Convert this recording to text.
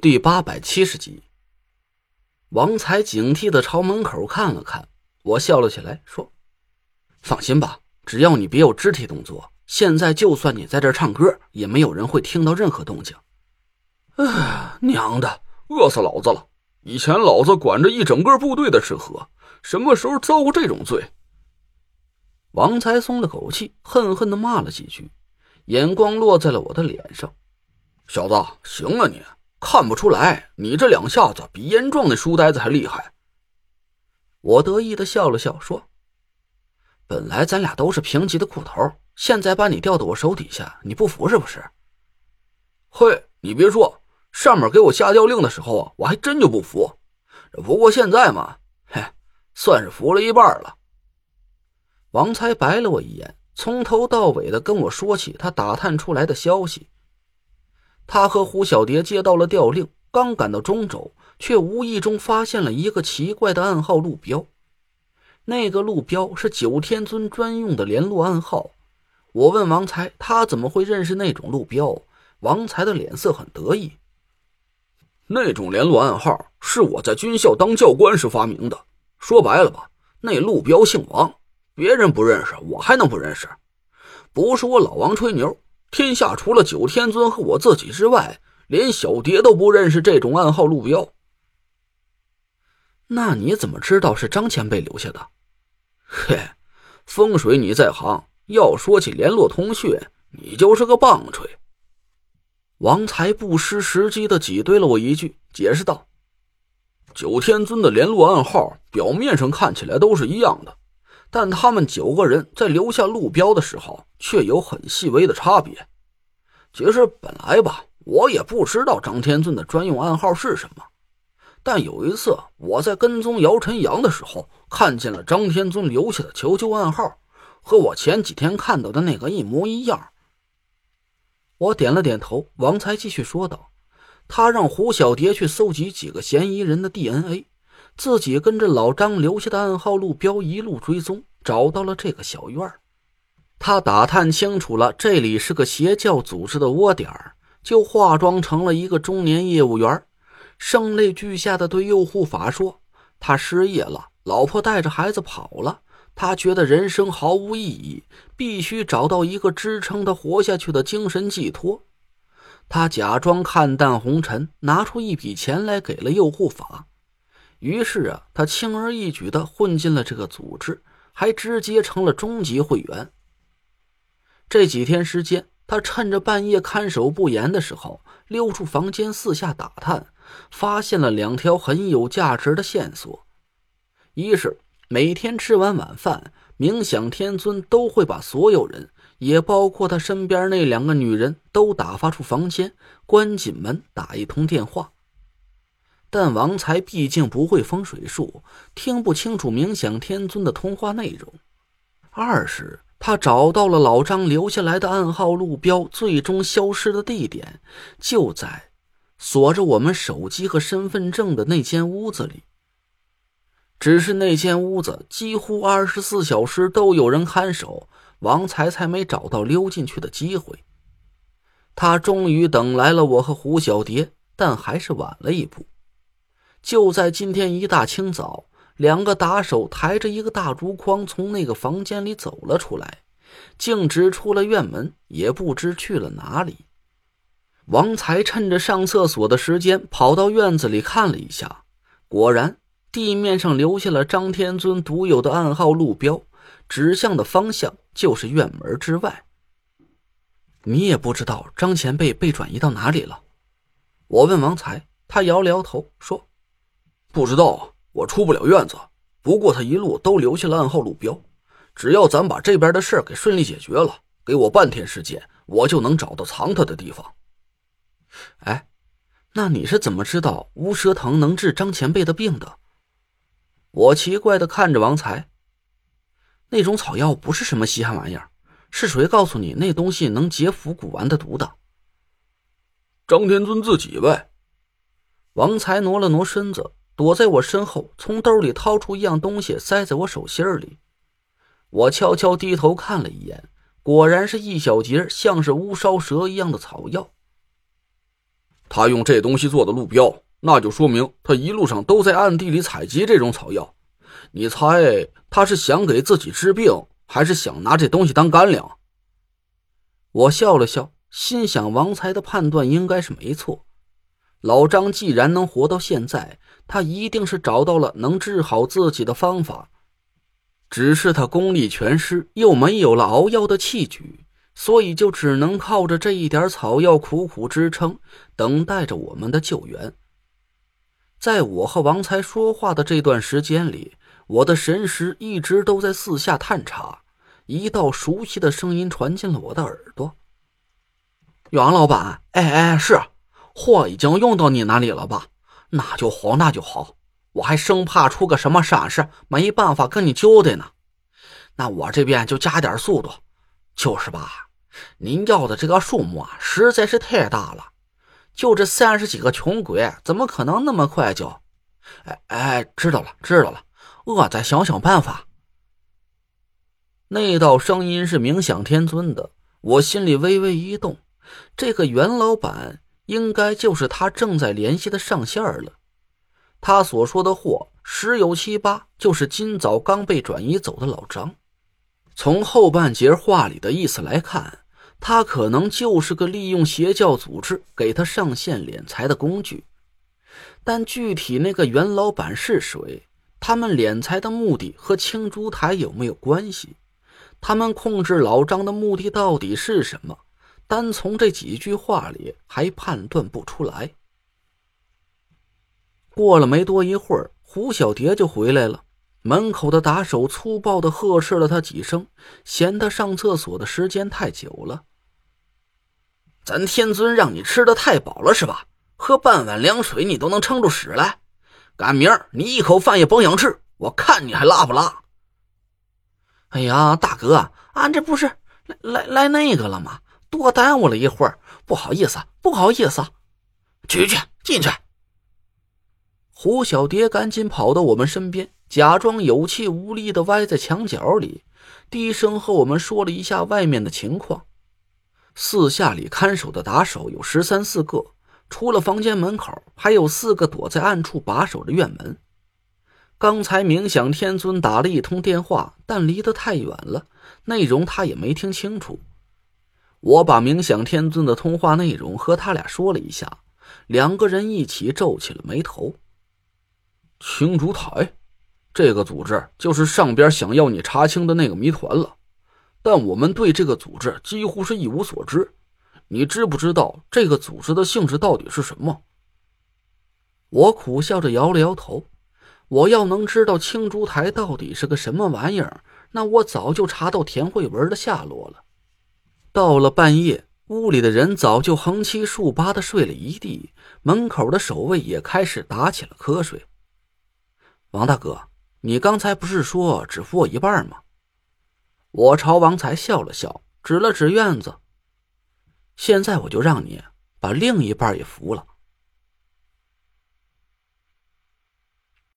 第八百七十集，王才警惕的朝门口看了看，我笑了起来，说：“放心吧，只要你别有肢体动作，现在就算你在这唱歌，也没有人会听到任何动静。”哎，娘的，饿死老子了！以前老子管着一整个部队的吃喝，什么时候遭过这种罪？王才松了口气，恨恨的骂了几句，眼光落在了我的脸上：“小子，行了你！”看不出来，你这两下子比严壮的书呆子还厉害。我得意的笑了笑，说：“本来咱俩都是平级的裤头，现在把你调到我手底下，你不服是不是？”嘿，你别说，上面给我下调令的时候啊，我还真就不服。不过现在嘛，嘿，算是服了一半了。王才白了我一眼，从头到尾的跟我说起他打探出来的消息。他和胡小蝶接到了调令，刚赶到中州，却无意中发现了一个奇怪的暗号路标。那个路标是九天尊专用的联络暗号。我问王才，他怎么会认识那种路标？王才的脸色很得意。那种联络暗号是我在军校当教官时发明的。说白了吧，那路标姓王，别人不认识，我还能不认识？不是我老王吹牛。天下除了九天尊和我自己之外，连小蝶都不认识这种暗号路标。那你怎么知道是张前辈留下的？嘿，风水你在行，要说起联络通讯，你就是个棒槌。王才不失时机的挤兑了我一句，解释道：“九天尊的联络暗号表面上看起来都是一样的。”但他们九个人在留下路标的时候，却有很细微的差别。其实本来吧，我也不知道张天尊的专用暗号是什么。但有一次，我在跟踪姚晨阳的时候，看见了张天尊留下的求救暗号，和我前几天看到的那个一模一样。我点了点头。王才继续说道：“他让胡小蝶去搜集几个嫌疑人的 DNA。”自己跟着老张留下的暗号路标一路追踪，找到了这个小院他打探清楚了这里是个邪教组织的窝点就化妆成了一个中年业务员，声泪俱下的对右护法说：“他失业了，老婆带着孩子跑了，他觉得人生毫无意义，必须找到一个支撑他活下去的精神寄托。”他假装看淡红尘，拿出一笔钱来给了右护法。于是啊，他轻而易举的混进了这个组织，还直接成了中级会员。这几天时间，他趁着半夜看守不严的时候，溜出房间四下打探，发现了两条很有价值的线索：一是每天吃完晚饭，冥想天尊都会把所有人，也包括他身边那两个女人都打发出房间，关紧门，打一通电话。但王才毕竟不会风水术，听不清楚冥想天尊的通话内容。二是他找到了老张留下来的暗号路标，最终消失的地点就在锁着我们手机和身份证的那间屋子里。只是那间屋子几乎二十四小时都有人看守，王才才没找到溜进去的机会。他终于等来了我和胡小蝶，但还是晚了一步。就在今天一大清早，两个打手抬着一个大竹筐从那个房间里走了出来，径直出了院门，也不知去了哪里。王才趁着上厕所的时间，跑到院子里看了一下，果然地面上留下了张天尊独有的暗号路标，指向的方向就是院门之外。你也不知道张前辈被转移到哪里了？我问王才，他摇了摇头说。不知道，我出不了院子。不过他一路都留下了暗号路标，只要咱把这边的事给顺利解决了，给我半天时间，我就能找到藏他的地方。哎，那你是怎么知道乌蛇藤能治张前辈的病的？我奇怪的看着王才。那种草药不是什么稀罕玩意儿，是谁告诉你那东西能解腐骨丸的毒的？张天尊自己呗。王才挪了挪身子。躲在我身后，从兜里掏出一样东西，塞在我手心里。我悄悄低头看了一眼，果然是一小截像是乌梢蛇一样的草药。他用这东西做的路标，那就说明他一路上都在暗地里采集这种草药。你猜他是想给自己治病，还是想拿这东西当干粮？我笑了笑，心想王才的判断应该是没错。老张既然能活到现在，他一定是找到了能治好自己的方法。只是他功力全失，又没有了熬药的器具，所以就只能靠着这一点草药苦苦支撑，等待着我们的救援。在我和王才说话的这段时间里，我的神识一直都在四下探查。一道熟悉的声音传进了我的耳朵：“袁老板，哎哎，是，货已经用到你那里了吧？那就好，那就好。”我还生怕出个什么闪失，没办法跟你交代呢。那我这边就加点速度，就是吧？您要的这个数目啊，实在是太大了。就这三十几个穷鬼，怎么可能那么快就？哎哎，知道了，知道了，我再想想办法。那道声音是冥想天尊的，我心里微微一动，这个袁老板应该就是他正在联系的上线了。他所说的货十有七八就是今早刚被转移走的老张。从后半截话里的意思来看，他可能就是个利用邪教组织给他上线敛财的工具。但具体那个袁老板是谁？他们敛财的目的和青竹台有没有关系？他们控制老张的目的到底是什么？单从这几句话里还判断不出来。过了没多一会儿，胡小蝶就回来了。门口的打手粗暴的呵斥了他几声，嫌他上厕所的时间太久了。咱天尊让你吃的太饱了是吧？喝半碗凉水你都能撑住屎来？赶明儿你一口饭也甭想吃，我看你还拉不拉？哎呀，大哥，俺这不是来来来那个了吗？多耽误了一会儿，不好意思，不好意思。去去进去。胡小蝶赶紧跑到我们身边，假装有气无力的歪在墙角里，低声和我们说了一下外面的情况。四下里看守的打手有十三四个，除了房间门口，还有四个躲在暗处把守着院门。刚才冥想天尊打了一通电话，但离得太远了，内容他也没听清楚。我把冥想天尊的通话内容和他俩说了一下，两个人一起皱起了眉头。青竹台，这个组织就是上边想要你查清的那个谜团了，但我们对这个组织几乎是一无所知。你知不知道这个组织的性质到底是什么？我苦笑着摇了摇头。我要能知道青竹台到底是个什么玩意儿，那我早就查到田慧文的下落了。到了半夜，屋里的人早就横七竖八的睡了一地，门口的守卫也开始打起了瞌睡。王大哥，你刚才不是说只付我一半吗？我朝王才笑了笑，指了指院子。现在我就让你把另一半也服了。